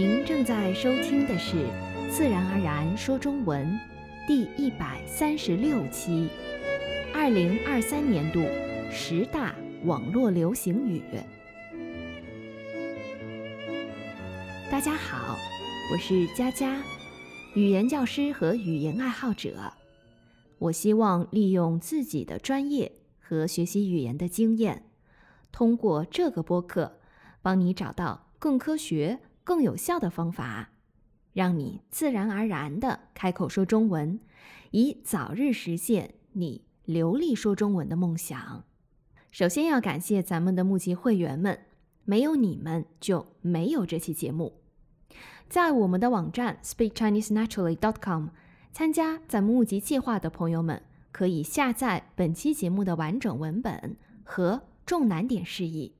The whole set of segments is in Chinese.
您正在收听的是《自然而然说中文》第一百三十六期，二零二三年度十大网络流行语。大家好，我是佳佳，语言教师和语言爱好者。我希望利用自己的专业和学习语言的经验，通过这个播客，帮你找到更科学。更有效的方法，让你自然而然地开口说中文，以早日实现你流利说中文的梦想。首先要感谢咱们的募集会员们，没有你们就没有这期节目。在我们的网站 speakchinese naturally dot com 参加咱们募集计划的朋友们，可以下载本期节目的完整文本和重难点释义。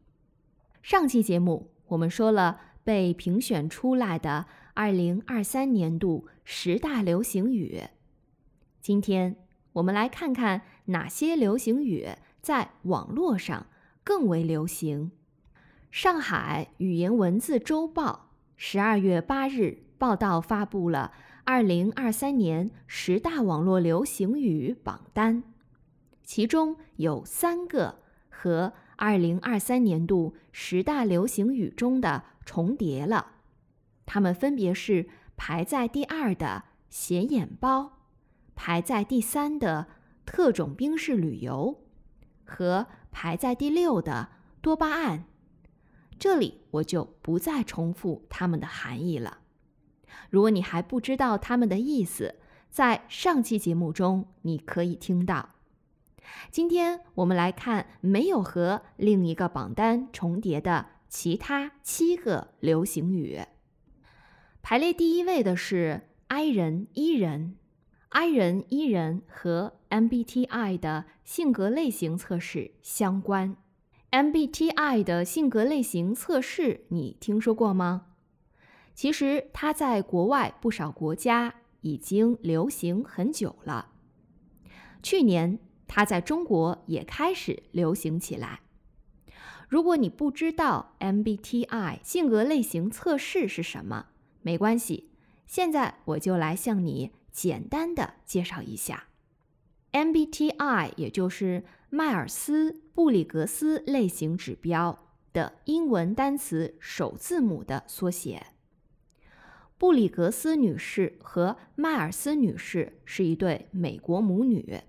上期节目我们说了。被评选出来的二零二三年度十大流行语。今天我们来看看哪些流行语在网络上更为流行。上海语言文字周报十二月八日报道发布了二零二三年十大网络流行语榜单，其中有三个和二零二三年度十大流行语中的。重叠了，它们分别是排在第二的“显眼包”，排在第三的“特种兵式旅游”和排在第六的“多巴胺”。这里我就不再重复它们的含义了。如果你还不知道它们的意思，在上期节目中你可以听到。今天我们来看没有和另一个榜单重叠的。其他七个流行语，排列第一位的是 “i 人 e 人 ”，“i 人 e 人”和 MBTI 的性格类型测试相关。MBTI 的性格类型测试你听说过吗？其实它在国外不少国家已经流行很久了。去年它在中国也开始流行起来。如果你不知道 MBTI 性格类型测试是什么，没关系，现在我就来向你简单的介绍一下。MBTI 也就是迈尔斯布里格斯类型指标的英文单词首字母的缩写。布里格斯女士和迈尔斯女士是一对美国母女，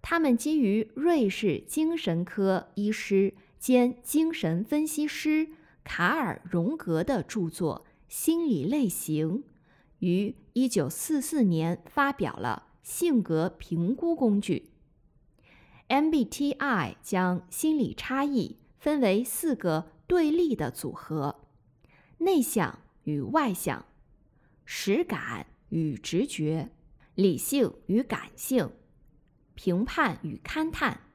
她们基于瑞士精神科医师。兼精神分析师卡尔·荣格的著作《心理类型》于1944年发表了性格评估工具。MBTI 将心理差异分为四个对立的组合：内向与外向、实感与直觉、理性与感性、评判与勘探。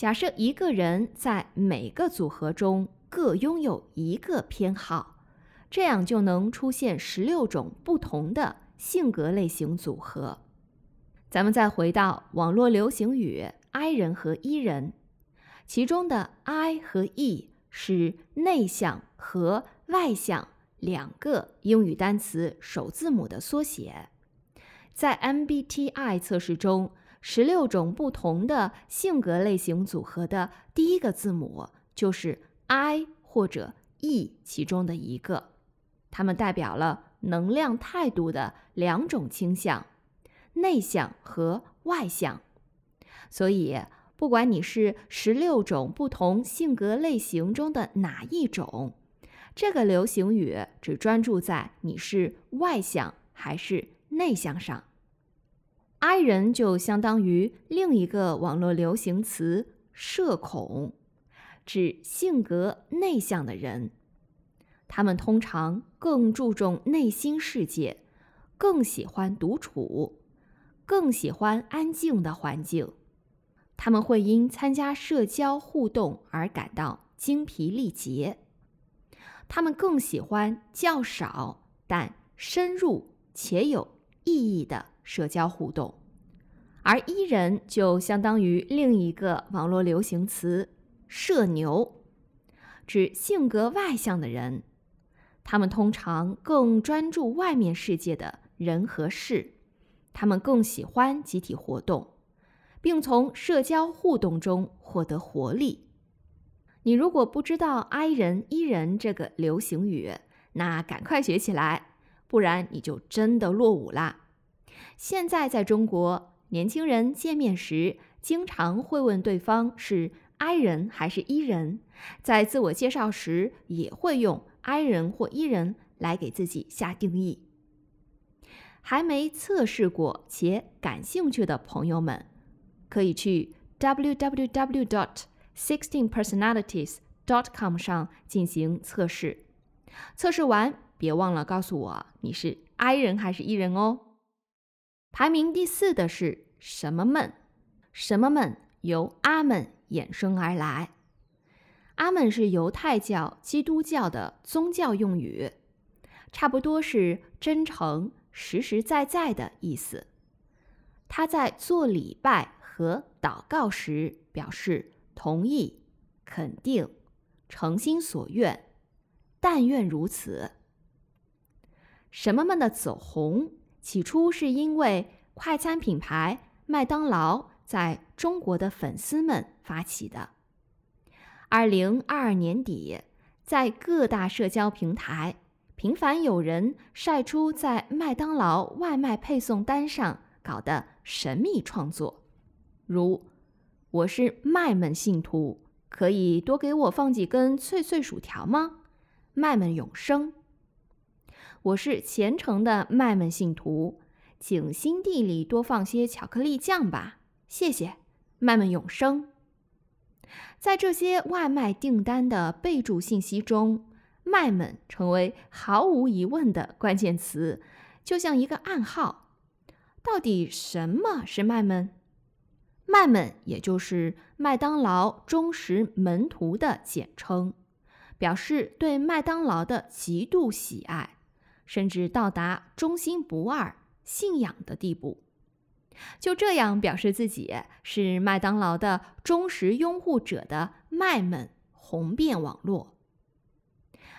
假设一个人在每个组合中各拥有一个偏好，这样就能出现十六种不同的性格类型组合。咱们再回到网络流行语 “I 人”和 “E 人”，其中的 “I” 和 “E” 是内向和外向两个英语单词首字母的缩写，在 MBTI 测试中。十六种不同的性格类型组合的第一个字母就是 I 或者 E 其中的一个，它们代表了能量态度的两种倾向：内向和外向。所以，不管你是十六种不同性格类型中的哪一种，这个流行语只专注在你是外向还是内向上。I 人就相当于另一个网络流行词“社恐”，指性格内向的人。他们通常更注重内心世界，更喜欢独处，更喜欢安静的环境。他们会因参加社交互动而感到精疲力竭。他们更喜欢较少但深入且有意义的。社交互动，而 E 人就相当于另一个网络流行词“社牛”，指性格外向的人。他们通常更专注外面世界的人和事，他们更喜欢集体活动，并从社交互动中获得活力。你如果不知道 “i 人 e 人”这个流行语，那赶快学起来，不然你就真的落伍啦。现在在中国，年轻人见面时经常会问对方是 “i 人”还是 “e 人”，在自我介绍时也会用 “i 人”或 “e 人”来给自己下定义。还没测试过且感兴趣的朋友们，可以去 www. dot sixteenpersonalities.dot.com 上进行测试。测试完，别忘了告诉我你是 I 人还是 E 人哦。排名第四的是什么们？什么们由阿门衍生而来。阿门是犹太教、基督教的宗教用语，差不多是真诚、实实在在的意思。他在做礼拜和祷告时表示同意、肯定、诚心所愿。但愿如此。什么们的走红，起初是因为快餐品牌麦当劳在中国的粉丝们发起的。二零二二年底，在各大社交平台，频繁有人晒出在麦当劳外卖配送单上搞的神秘创作，如“我是麦们信徒，可以多给我放几根脆脆薯条吗？”麦们永生，我是虔诚的麦们信徒，请心地里多放些巧克力酱吧，谢谢。麦们永生，在这些外卖订单的备注信息中，麦们成为毫无疑问的关键词，就像一个暗号。到底什么是麦们？麦们也就是麦当劳忠实门徒的简称。表示对麦当劳的极度喜爱，甚至到达忠心不二、信仰的地步。就这样表示自己是麦当劳的忠实拥护者的麦们红遍网络。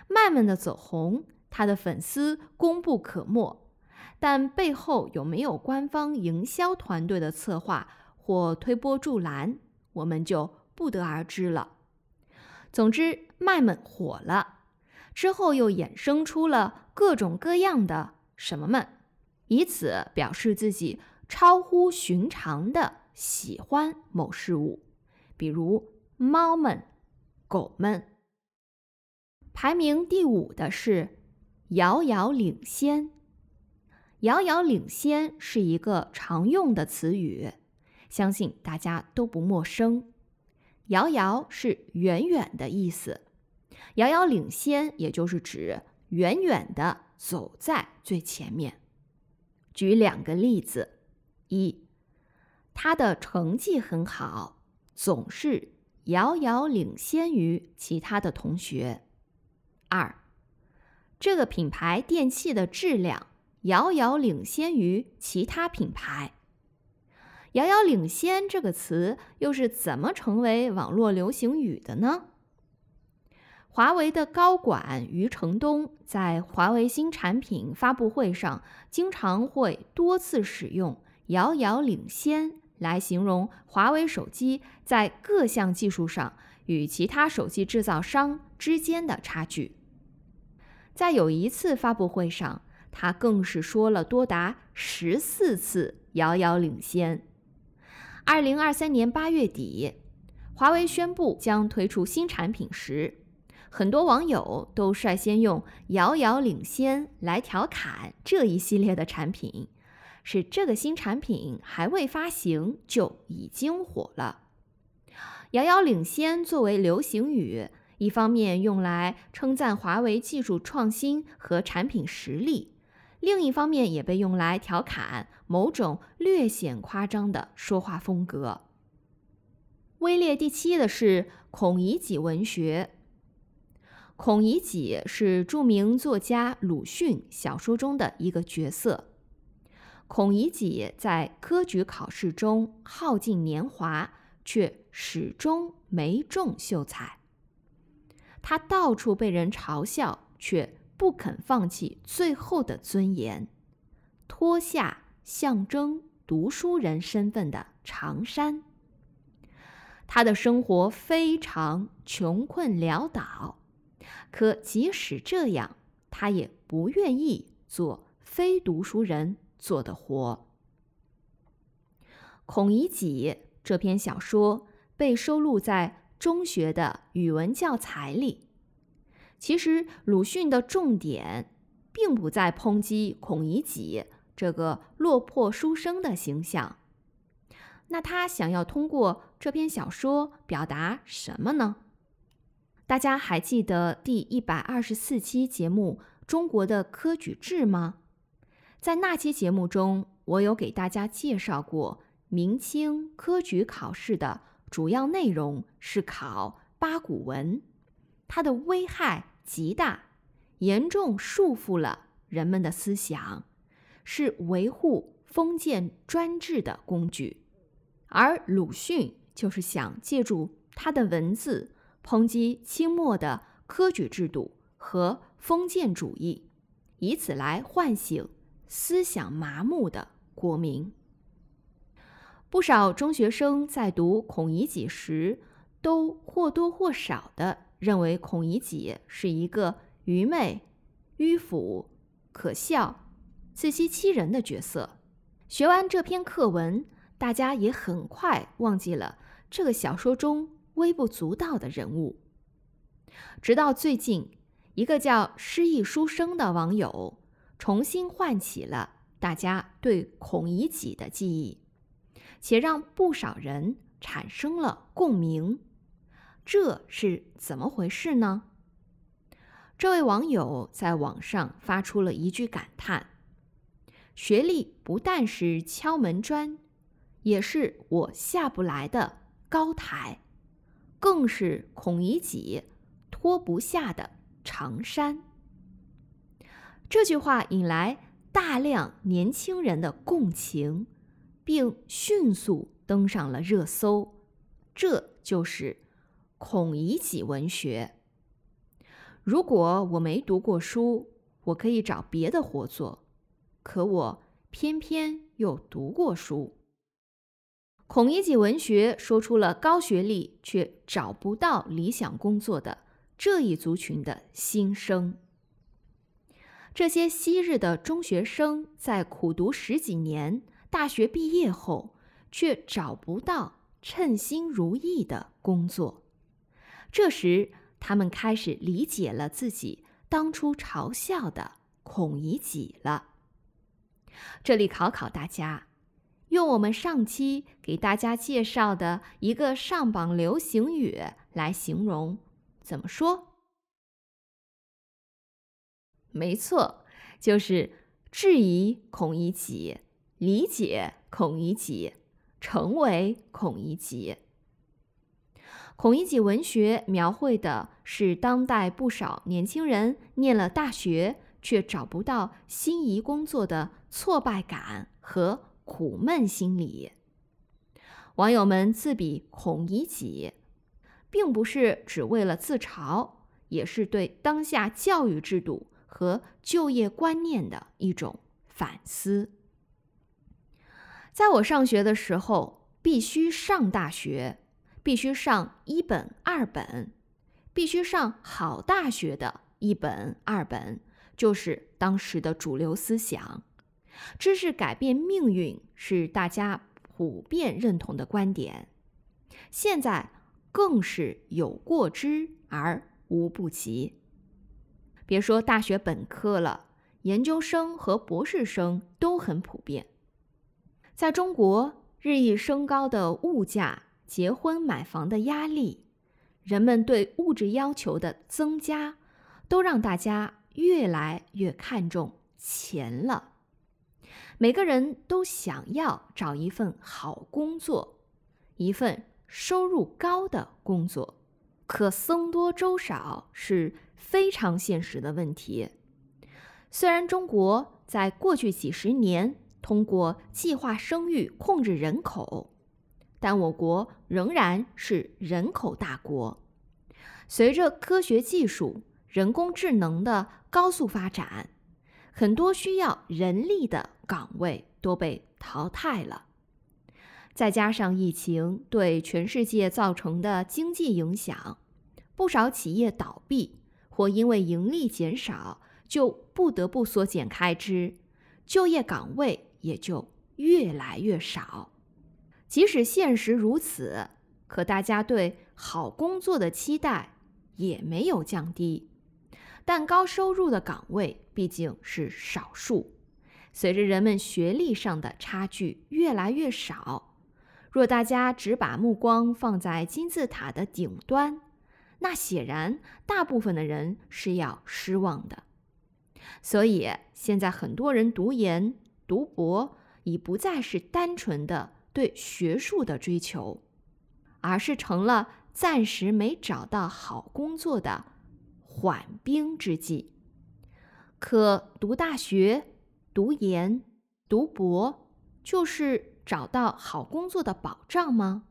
麦们的走红，他的粉丝功不可没，但背后有没有官方营销团队的策划或推波助澜，我们就不得而知了。总之，麦们火了，之后又衍生出了各种各样的什么们，以此表示自己超乎寻常的喜欢某事物，比如猫们、狗们。排名第五的是遥遥领先。遥遥领先是一个常用的词语，相信大家都不陌生。遥遥是远远的意思，遥遥领先也就是指远远的走在最前面。举两个例子：一，他的成绩很好，总是遥遥领先于其他的同学；二，这个品牌电器的质量遥遥领先于其他品牌。遥遥领先这个词又是怎么成为网络流行语的呢？华为的高管余承东在华为新产品发布会上，经常会多次使用“遥遥领先”来形容华为手机在各项技术上与其他手机制造商之间的差距。在有一次发布会上，他更是说了多达十四次“遥遥领先”。二零二三年八月底，华为宣布将推出新产品时，很多网友都率先用“遥遥领先”来调侃这一系列的产品，是这个新产品还未发行就已经火了。“遥遥领先”作为流行语，一方面用来称赞华为技术创新和产品实力。另一方面，也被用来调侃某种略显夸张的说话风格。位列第七的是孔乙己文学。孔乙己是著名作家鲁迅小说中的一个角色。孔乙己在科举考试中耗尽年华，却始终没中秀才。他到处被人嘲笑，却。不肯放弃最后的尊严，脱下象征读书人身份的长衫。他的生活非常穷困潦倒，可即使这样，他也不愿意做非读书人做的活。《孔乙己》这篇小说被收录在中学的语文教材里。其实鲁迅的重点并不在抨击孔乙己这个落魄书生的形象，那他想要通过这篇小说表达什么呢？大家还记得第一百二十四期节目《中国的科举制》吗？在那期节目中，我有给大家介绍过，明清科举考试的主要内容是考八股文，它的危害。极大，严重束缚了人们的思想，是维护封建专制的工具。而鲁迅就是想借助他的文字抨击清末的科举制度和封建主义，以此来唤醒思想麻木的国民。不少中学生在读《孔乙己》时，都或多或少的。认为孔乙己是一个愚昧、迂腐、可笑、自欺欺人的角色。学完这篇课文，大家也很快忘记了这个小说中微不足道的人物。直到最近，一个叫“失意书生”的网友重新唤起了大家对孔乙己的记忆，且让不少人产生了共鸣。这是怎么回事呢？这位网友在网上发出了一句感叹：“学历不但是敲门砖，也是我下不来的高台，更是孔乙己脱不下的长衫。”这句话引来大量年轻人的共情，并迅速登上了热搜。这就是。孔乙己文学。如果我没读过书，我可以找别的活做，可我偏偏又读过书。孔乙己文学说出了高学历却找不到理想工作的这一族群的心声。这些昔日的中学生在苦读十几年，大学毕业后却找不到称心如意的工作。这时，他们开始理解了自己当初嘲笑的孔乙己了。这里考考大家，用我们上期给大家介绍的一个上榜流行语来形容，怎么说？没错，就是质疑孔乙己，理解孔乙己，成为孔乙己。孔乙己文学描绘的是当代不少年轻人念了大学却找不到心仪工作的挫败感和苦闷心理。网友们自比孔乙己，并不是只为了自嘲，也是对当下教育制度和就业观念的一种反思。在我上学的时候，必须上大学。必须上一本、二本，必须上好大学的一本、二本，就是当时的主流思想。知识改变命运是大家普遍认同的观点，现在更是有过之而无不及。别说大学本科了，研究生和博士生都很普遍。在中国日益升高的物价。结婚买房的压力，人们对物质要求的增加，都让大家越来越看重钱了。每个人都想要找一份好工作，一份收入高的工作，可僧多粥少是非常现实的问题。虽然中国在过去几十年通过计划生育控制人口。但我国仍然是人口大国。随着科学技术、人工智能的高速发展，很多需要人力的岗位都被淘汰了。再加上疫情对全世界造成的经济影响，不少企业倒闭或因为盈利减少，就不得不缩减开支，就业岗位也就越来越少。即使现实如此，可大家对好工作的期待也没有降低。但高收入的岗位毕竟是少数，随着人们学历上的差距越来越少，若大家只把目光放在金字塔的顶端，那显然大部分的人是要失望的。所以现在很多人读研、读博，已不再是单纯的。对学术的追求，而是成了暂时没找到好工作的缓兵之计。可读大学、读研、读博，就是找到好工作的保障吗？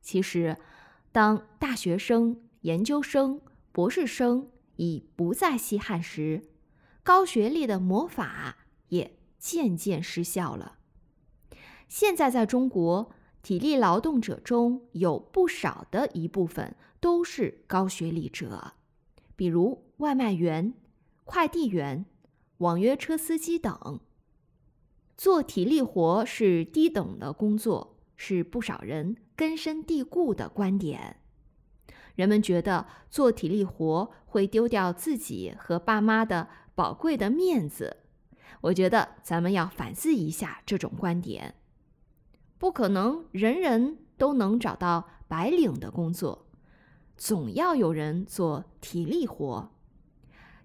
其实，当大学生、研究生、博士生已不再稀罕时，高学历的魔法也渐渐失效了。现在在中国，体力劳动者中有不少的一部分都是高学历者，比如外卖员、快递员、网约车司机等。做体力活是低等的工作，是不少人根深蒂固的观点。人们觉得做体力活会丢掉自己和爸妈的宝贵的面子。我觉得咱们要反思一下这种观点。不可能人人都能找到白领的工作，总要有人做体力活，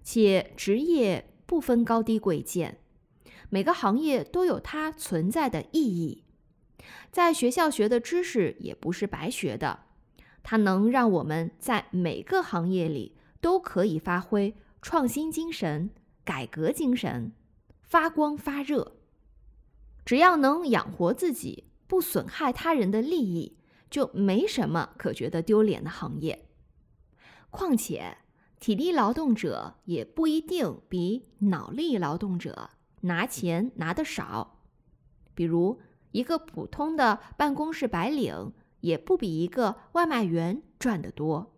且职业不分高低贵贱，每个行业都有它存在的意义。在学校学的知识也不是白学的，它能让我们在每个行业里都可以发挥创新精神、改革精神，发光发热。只要能养活自己。不损害他人的利益，就没什么可觉得丢脸的行业。况且，体力劳动者也不一定比脑力劳动者拿钱拿得少。比如，一个普通的办公室白领，也不比一个外卖员赚得多。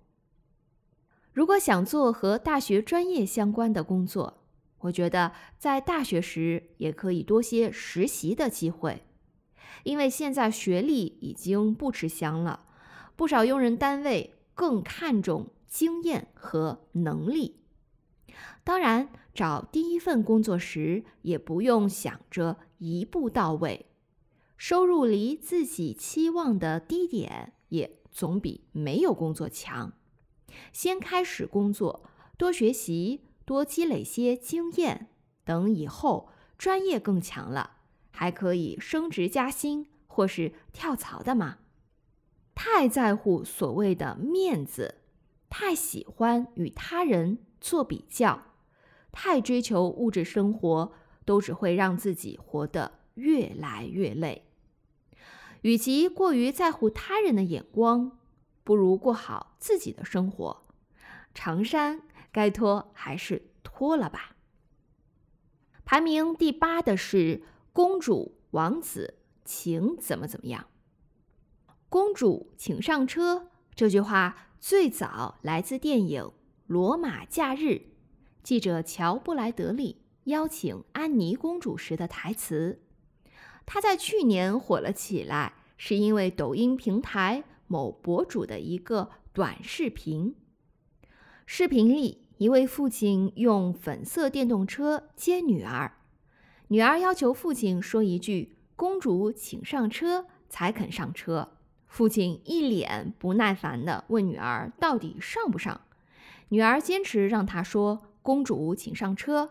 如果想做和大学专业相关的工作，我觉得在大学时也可以多些实习的机会。因为现在学历已经不吃香了，不少用人单位更看重经验和能力。当然，找第一份工作时也不用想着一步到位，收入离自己期望的低点也总比没有工作强。先开始工作，多学习，多积累些经验，等以后专业更强了。还可以升职加薪或是跳槽的嘛？太在乎所谓的面子，太喜欢与他人做比较，太追求物质生活，都只会让自己活得越来越累。与其过于在乎他人的眼光，不如过好自己的生活。长衫该脱还是脱了吧。排名第八的是。公主、王子，请怎么怎么样？公主，请上车。这句话最早来自电影《罗马假日》，记者乔布莱德利邀请安妮公主时的台词。她在去年火了起来，是因为抖音平台某博主的一个短视频。视频里，一位父亲用粉色电动车接女儿。女儿要求父亲说一句“公主，请上车”才肯上车。父亲一脸不耐烦地问女儿：“到底上不上？”女儿坚持让他说“公主，请上车”。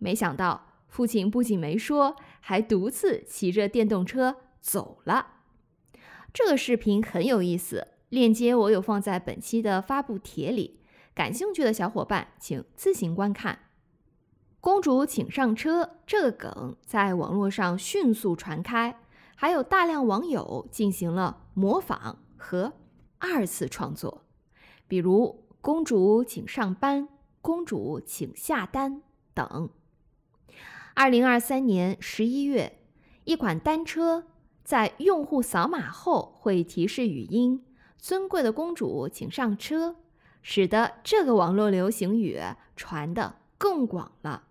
没想到父亲不仅没说，还独自骑着电动车走了。这个视频很有意思，链接我有放在本期的发布帖里，感兴趣的小伙伴请自行观看。公主请上车这个梗在网络上迅速传开，还有大量网友进行了模仿和二次创作。比如“公主请上班”，公主请下单等。二零二三年十一月，一款单车在用户扫码后会提示语音“尊贵的公主，请上车”，使得这个网络流行语传得更广了。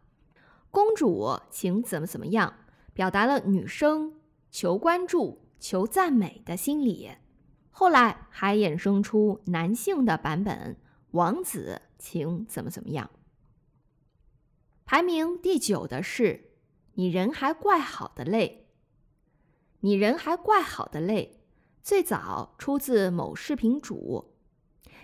公主，请怎么怎么样，表达了女生求关注、求赞美的心理。后来还衍生出男性的版本：“王子，请怎么怎么样。”排名第九的是“你人还怪好的累”。你人还怪好的累，最早出自某视频主。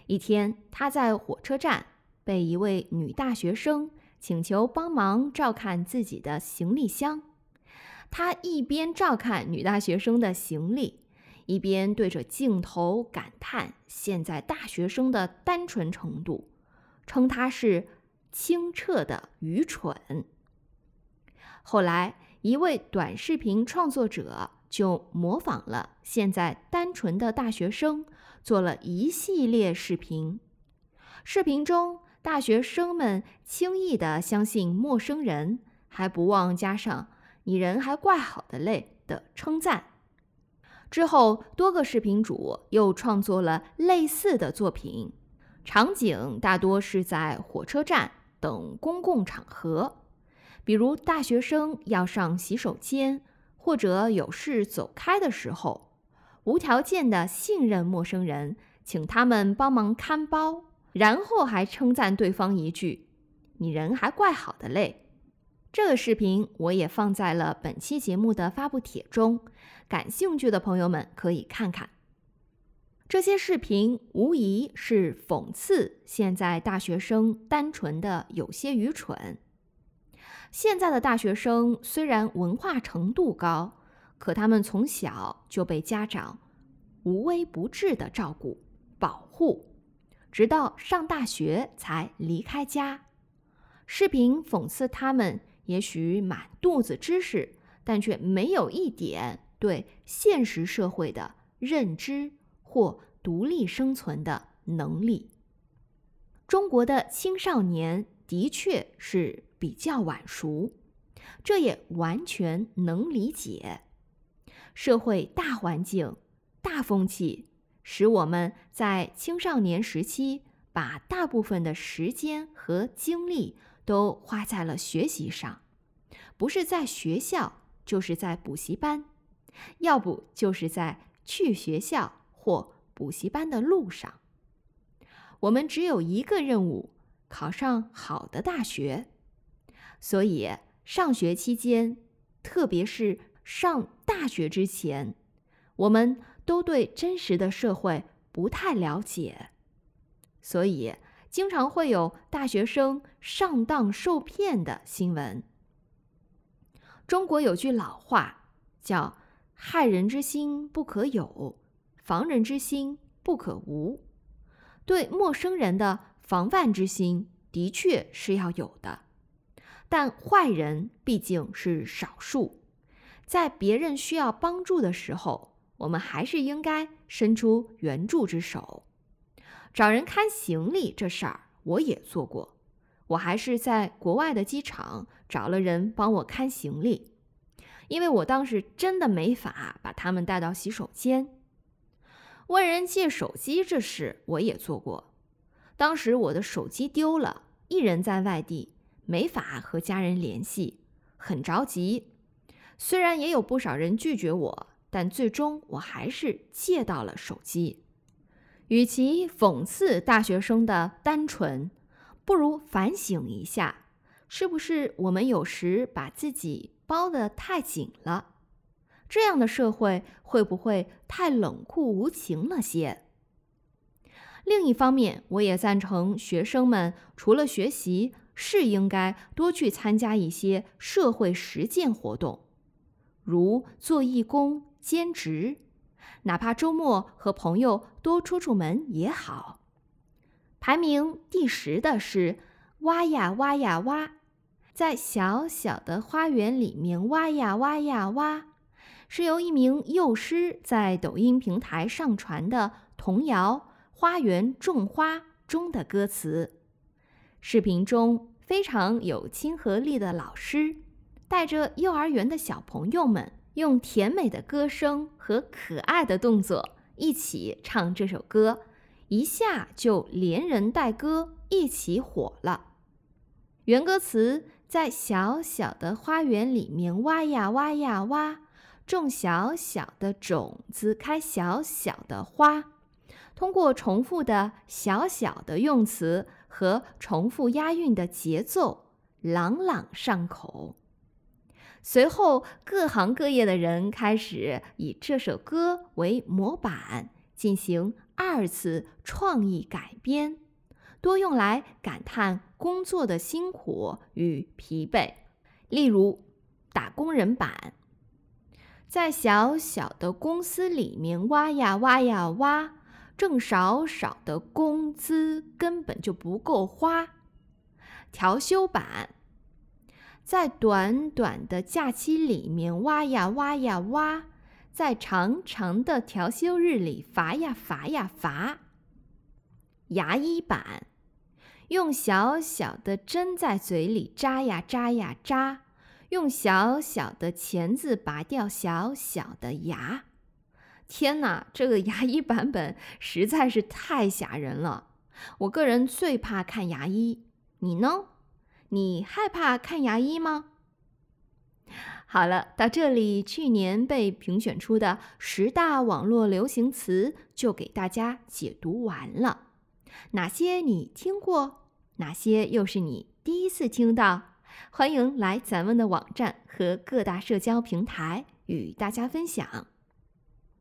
一天，他在火车站被一位女大学生请求帮忙照看自己的行李箱。他一边照看女大学生的行李。一边对着镜头感叹现在大学生的单纯程度，称他是清澈的愚蠢。后来，一位短视频创作者就模仿了现在单纯的大学生，做了一系列视频。视频中，大学生们轻易地相信陌生人，还不忘加上“你人还怪好的嘞”的称赞。之后，多个视频主又创作了类似的作品，场景大多是在火车站等公共场合，比如大学生要上洗手间或者有事走开的时候，无条件的信任陌生人，请他们帮忙看包，然后还称赞对方一句：“你人还怪好的嘞。”这个视频我也放在了本期节目的发布帖中，感兴趣的朋友们可以看看。这些视频无疑是讽刺现在大学生单纯的有些愚蠢。现在的大学生虽然文化程度高，可他们从小就被家长无微不至的照顾、保护，直到上大学才离开家。视频讽刺他们。也许满肚子知识，但却没有一点对现实社会的认知或独立生存的能力。中国的青少年的确是比较晚熟，这也完全能理解。社会大环境、大风气，使我们在青少年时期把大部分的时间和精力。都花在了学习上，不是在学校，就是在补习班，要不就是在去学校或补习班的路上。我们只有一个任务：考上好的大学。所以，上学期间，特别是上大学之前，我们都对真实的社会不太了解，所以。经常会有大学生上当受骗的新闻。中国有句老话叫“害人之心不可有，防人之心不可无”。对陌生人的防范之心的确是要有的，但坏人毕竟是少数，在别人需要帮助的时候，我们还是应该伸出援助之手。找人看行李这事儿我也做过，我还是在国外的机场找了人帮我看行李，因为我当时真的没法把他们带到洗手间。问人借手机这事我也做过，当时我的手机丢了，一人在外地，没法和家人联系，很着急。虽然也有不少人拒绝我，但最终我还是借到了手机。与其讽刺大学生的单纯，不如反省一下，是不是我们有时把自己包得太紧了？这样的社会会不会太冷酷无情了些？另一方面，我也赞成学生们除了学习，是应该多去参加一些社会实践活动，如做义工、兼职。哪怕周末和朋友多出出门也好。排名第十的是“挖呀挖呀挖”，在小小的花园里面挖呀挖呀挖，是由一名幼师在抖音平台上传的童谣《花园种花》中的歌词。视频中非常有亲和力的老师，带着幼儿园的小朋友们，用甜美的歌声和可爱的动作一起唱这首歌，一下就连人带歌一起火了。原歌词在小小的花园里面挖呀挖呀挖，种小小的种子，开小小的花。通过重复的小小的用词和重复押韵的节奏，朗朗上口。随后，各行各业的人开始以这首歌为模板进行二次创意改编，多用来感叹工作的辛苦与疲惫。例如，打工人版，在小小的公司里面挖呀挖呀挖。挣少少的工资根本就不够花。调休版，在短短的假期里面挖呀挖呀挖，在长长的调休日里罚呀罚呀罚。牙医版，用小小的针在嘴里扎呀扎呀扎，用小小的钳子拔掉小小的牙。天哪，这个牙医版本实在是太吓人了！我个人最怕看牙医，你呢？你害怕看牙医吗？好了，到这里，去年被评选出的十大网络流行词就给大家解读完了。哪些你听过？哪些又是你第一次听到？欢迎来咱们的网站和各大社交平台与大家分享。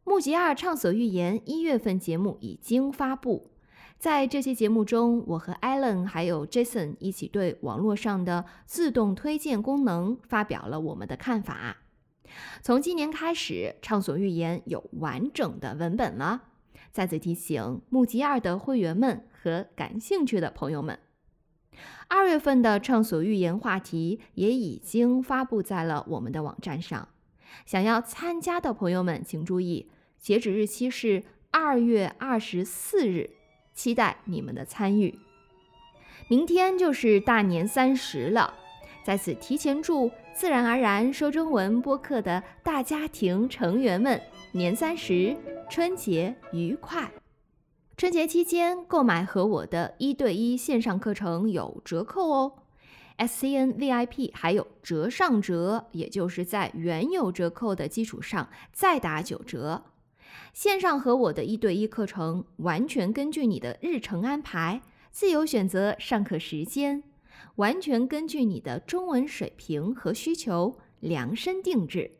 木吉二畅所欲言一月份节目已经发布，在这期节目中，我和 Allen 还有 Jason 一起对网络上的自动推荐功能发表了我们的看法。从今年开始，畅所欲言有完整的文本了。再次提醒木吉二的会员们和感兴趣的朋友们，二月份的畅所欲言话题也已经发布在了我们的网站上。想要参加的朋友们，请注意。截止日期是二月二十四日，期待你们的参与。明天就是大年三十了，在此提前祝自然而然说中文播客的大家庭成员们年三十春节愉快。春节期间购买和我的一对一线上课程有折扣哦，SCN VIP 还有折上折，也就是在原有折扣的基础上再打九折。线上和我的一对一课程，完全根据你的日程安排，自由选择上课时间，完全根据你的中文水平和需求量身定制。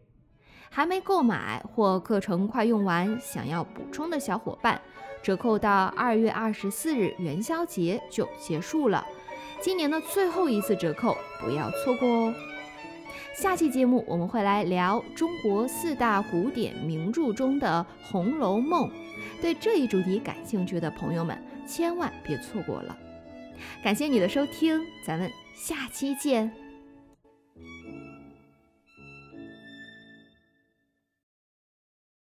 还没购买或课程快用完，想要补充的小伙伴，折扣到二月二十四日元宵节就结束了，今年的最后一次折扣，不要错过哦。下期节目我们会来聊中国四大古典名著中的《红楼梦》，对这一主题感兴趣的朋友们千万别错过了。感谢你的收听，咱们下期见。